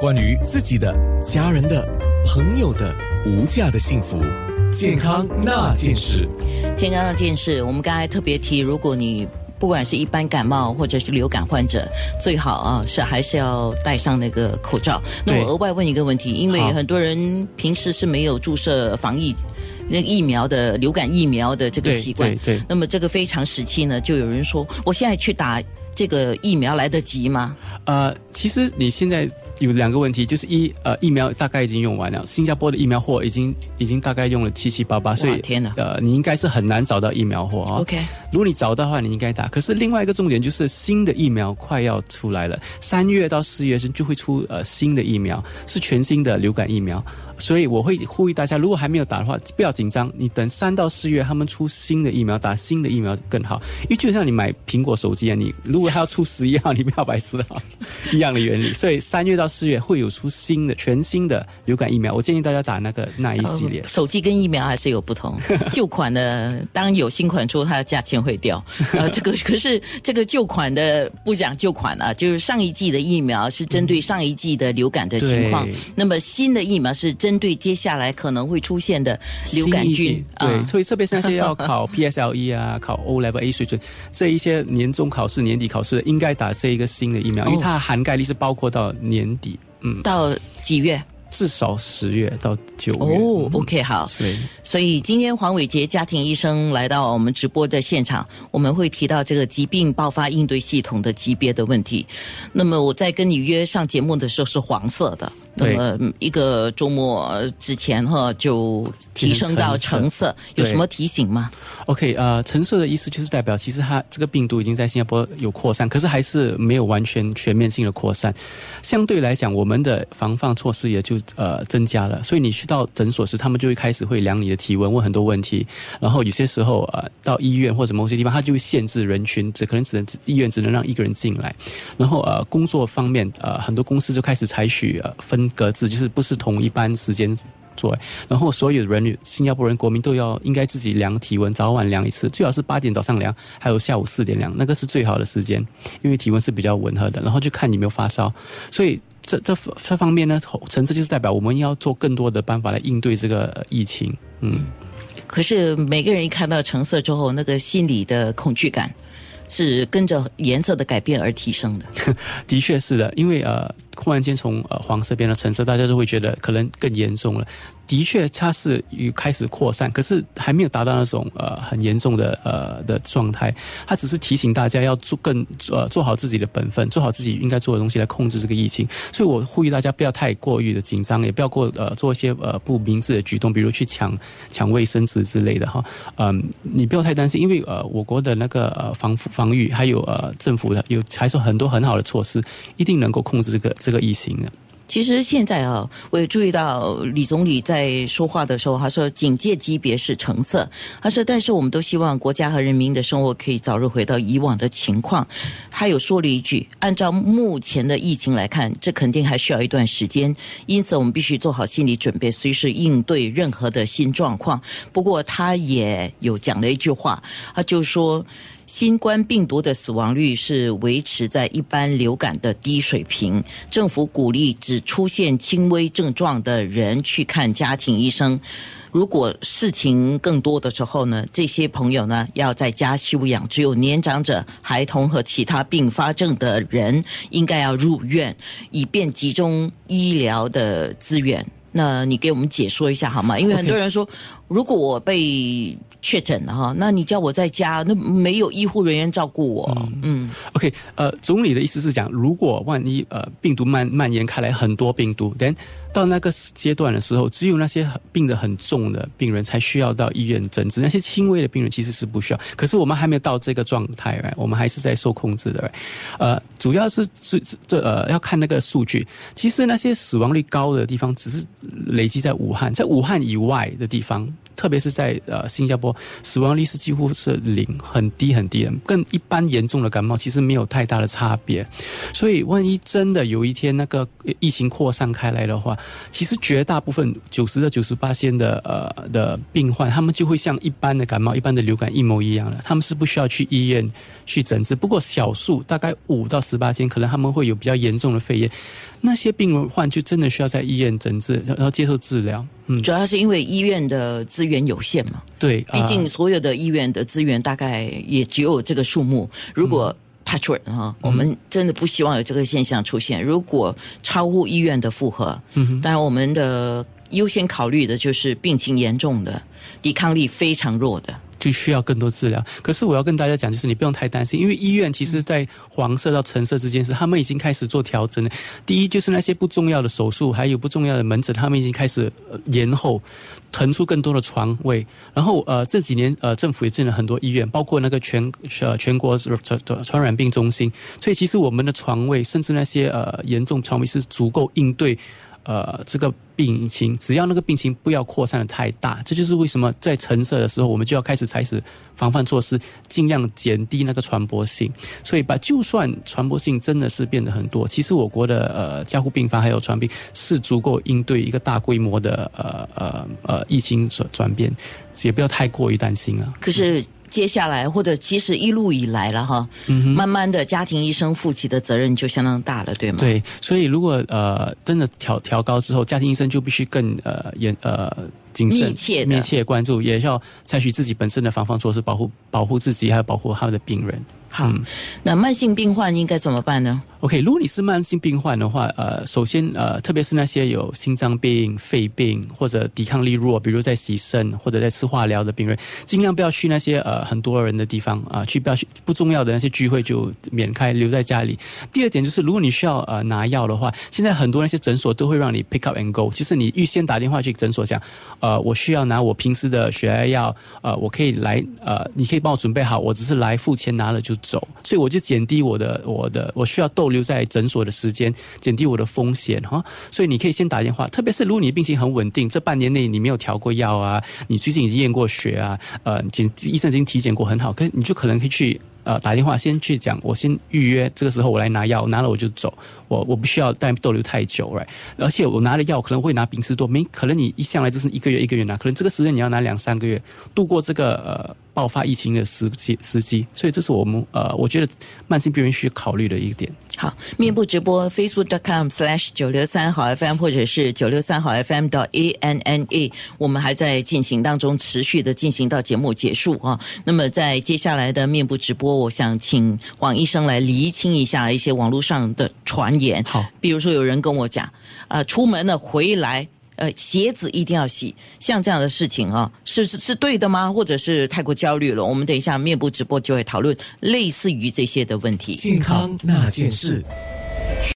关于自己的、家人的、朋友的无价的幸福，健康那件事。健康那件事，我们刚才特别提，如果你不管是一般感冒或者是流感患者，最好啊是还是要戴上那个口罩。那我额外问一个问题，因为很多人平时是没有注射防疫那疫苗的流感疫苗的这个习惯，对。那么这个非常时期呢，就有人说，我现在去打这个疫苗来得及吗？呃，其实你现在。有两个问题，就是一呃疫苗大概已经用完了，新加坡的疫苗货已经已经大概用了七七八八，所以天哪，呃你应该是很难找到疫苗货啊。OK，如果你找到的话，你应该打。可是另外一个重点就是新的疫苗快要出来了，三月到四月是就会出呃新的疫苗，是全新的流感疫苗。所以我会呼吁大家，如果还没有打的话，不要紧张。你等三到四月他们出新的疫苗，打新的疫苗更好。因为就像你买苹果手机啊，你如果还要出十一号，你不要白痴啊，一样的原理。所以三月到四月会有出新的全新的流感疫苗，我建议大家打那个那一系列。手机跟疫苗还是有不同，旧款的当有新款出，它的价钱会掉。呃，这个可是这个旧款的不讲旧款啊，就是上一季的疫苗是针对上一季的流感的情况，那么新的疫苗是针。针对接下来可能会出现的流感菌，对，所以特别是那些要考 PSLE 啊、考 O Level A 水准这一些年终考试、年底考试，应该打这一个新的疫苗，因为它的涵盖率是包括到年底，嗯，到几月？至少十月到九月。哦，OK，好。所以，所以今天黄伟杰家庭医生来到我们直播的现场，我们会提到这个疾病爆发应对系统的级别的问题。那么我在跟你约上节目的时候是黄色的。那么一个周末之前哈，就提升到橙色，有什么提醒吗？OK，呃，橙色的意思就是代表，其实它这个病毒已经在新加坡有扩散，可是还是没有完全全面性的扩散。相对来讲，我们的防范措施也就呃增加了。所以你去到诊所时，他们就会开始会量你的体温，问很多问题。然后有些时候呃，到医院或者某些地方，他就会限制人群，只可能只能医院只能让一个人进来。然后呃，工作方面呃，很多公司就开始采取呃分。格子就是不是同一班时间做，然后所有的人新加坡人国民都要应该自己量体温，早晚量一次，最好是八点早上量，还有下午四点量，那个是最好的时间，因为体温是比较吻合的。然后就看你有没有发烧，所以这这这方面呢，层次就是代表我们要做更多的办法来应对这个疫情。嗯，可是每个人一看到橙色之后，那个心理的恐惧感是跟着颜色的改变而提升的。的确是的，因为呃。忽然间从呃黄色变到橙色，大家就会觉得可能更严重了。的确，它是与开始扩散，可是还没有达到那种呃很严重的呃的状态。它只是提醒大家要做更呃做好自己的本分，做好自己应该做的东西来控制这个疫情。所以我呼吁大家不要太过于的紧张，也不要过呃做一些呃不明智的举动，比如去抢抢卫生纸之类的哈。嗯，你不要太担心，因为呃我国的那个呃防防御还有呃政府的有还是很多很好的措施，一定能够控制这个。这个疫情呢？其实现在啊，我也注意到李总理在说话的时候，他说警戒级别是橙色。他说，但是我们都希望国家和人民的生活可以早日回到以往的情况。他有说了一句：按照目前的疫情来看，这肯定还需要一段时间，因此我们必须做好心理准备，随时应对任何的新状况。不过他也有讲了一句话，他就说。新冠病毒的死亡率是维持在一般流感的低水平。政府鼓励只出现轻微症状的人去看家庭医生。如果事情更多的时候呢，这些朋友呢要在家休养。只有年长者、孩童和其他并发症的人应该要入院，以便集中医疗的资源。那你给我们解说一下好吗？因为很多人说，如果我被确诊了哈，那你叫我在家，那没有医护人员照顾我。嗯，OK，呃，总理的意思是讲，如果万一呃病毒蔓蔓延开来，很多病毒，then 到那个阶段的时候，只有那些病得很重的病人才需要到医院诊治，那些轻微的病人其实是不需要。可是我们还没有到这个状态，我们还是在受控制的。呃，主要是这这呃要看那个数据。其实那些死亡率高的地方，只是累积在武汉，在武汉以外的地方。特别是在呃新加坡，死亡率是几乎是零，很低很低的，跟一般严重的感冒其实没有太大的差别。所以，万一真的有一天那个疫情扩散开来的话，其实绝大部分九十到九十八线的呃的病患，他们就会像一般的感冒、一般的流感一模一样的，他们是不需要去医院去诊治。不过小数大概五到十八线，可能他们会有比较严重的肺炎，那些病患就真的需要在医院诊治，然后接受治疗。嗯，主要是因为医院的资源有限嘛。对，毕竟所有的医院的资源大概也只有这个数目。如果 Patrick 哈，我们真的不希望有这个现象出现。如果超乎医院的负荷，嗯，当然我们的优先考虑的就是病情严重的、抵抗力非常弱的。就需要更多治疗。可是我要跟大家讲，就是你不用太担心，因为医院其实，在黄色到橙色之间是他们已经开始做调整了。第一，就是那些不重要的手术，还有不重要的门诊，他们已经开始延后，腾出更多的床位。然后，呃，这几年，呃，政府也建了很多医院，包括那个全呃全国传传染病中心。所以，其实我们的床位，甚至那些呃严重床位是足够应对。呃，这个病情只要那个病情不要扩散的太大，这就是为什么在橙色的时候，我们就要开始采取防范措施，尽量减低那个传播性。所以，把就算传播性真的是变得很多，其实我国的呃加护病房还有传病是足够应对一个大规模的呃呃呃疫情转转变，也不要太过于担心了。可是。接下来，或者其实一路以来了哈，慢慢的家庭医生负起的责任就相当大了，对吗？对，所以如果呃真的调调高之后，家庭医生就必须更呃严呃谨慎、密切关注，也要采取自己本身的防范措施，保护保护自己，还有保护他们的病人。好，那慢性病患应该怎么办呢？OK，如果你是慢性病患的话，呃，首先呃，特别是那些有心脏病、肺病或者抵抗力弱，比如在洗肾或者在吃化疗的病人，尽量不要去那些呃很多人的地方啊，去不要去不重要的那些聚会就免开，留在家里。第二点就是，如果你需要呃拿药的话，现在很多那些诊所都会让你 pick up and go，就是你预先打电话去诊所讲，呃，呃我需要拿我平时的血压药，呃，我可以来，呃，你可以帮我准备好，我只是来付钱拿了就。走，所以我就减低我的我的我需要逗留在诊所的时间，减低我的风险哈。所以你可以先打电话，特别是如果你病情很稳定，这半年内你没有调过药啊，你最近已经验过血啊，呃，检医生已经体检过很好，可你就可能可以去。呃，打电话先去讲，我先预约，这个时候我来拿药，拿了我就走，我我不需要再逗留太久，right？而且我拿了药可能会拿丙斯多，没可能你一向来就是一个月一个月拿，可能这个时间你要拿两三个月，度过这个呃爆发疫情的时机时机，所以这是我们呃，我觉得慢性病人需要考虑的一点。好，面部直播 facebook.com/slash 九六三好 FM 或者是九六三好 FM 到 A N N A，我们还在进行当中，持续的进行到节目结束啊。那么在接下来的面部直播，我想请黄医生来厘清一下一些网络上的传言。好，比如说有人跟我讲，呃，出门了回来。呃，鞋子一定要洗，像这样的事情啊，是是是对的吗？或者是太过焦虑了？我们等一下面部直播就会讨论类似于这些的问题。健康那件事。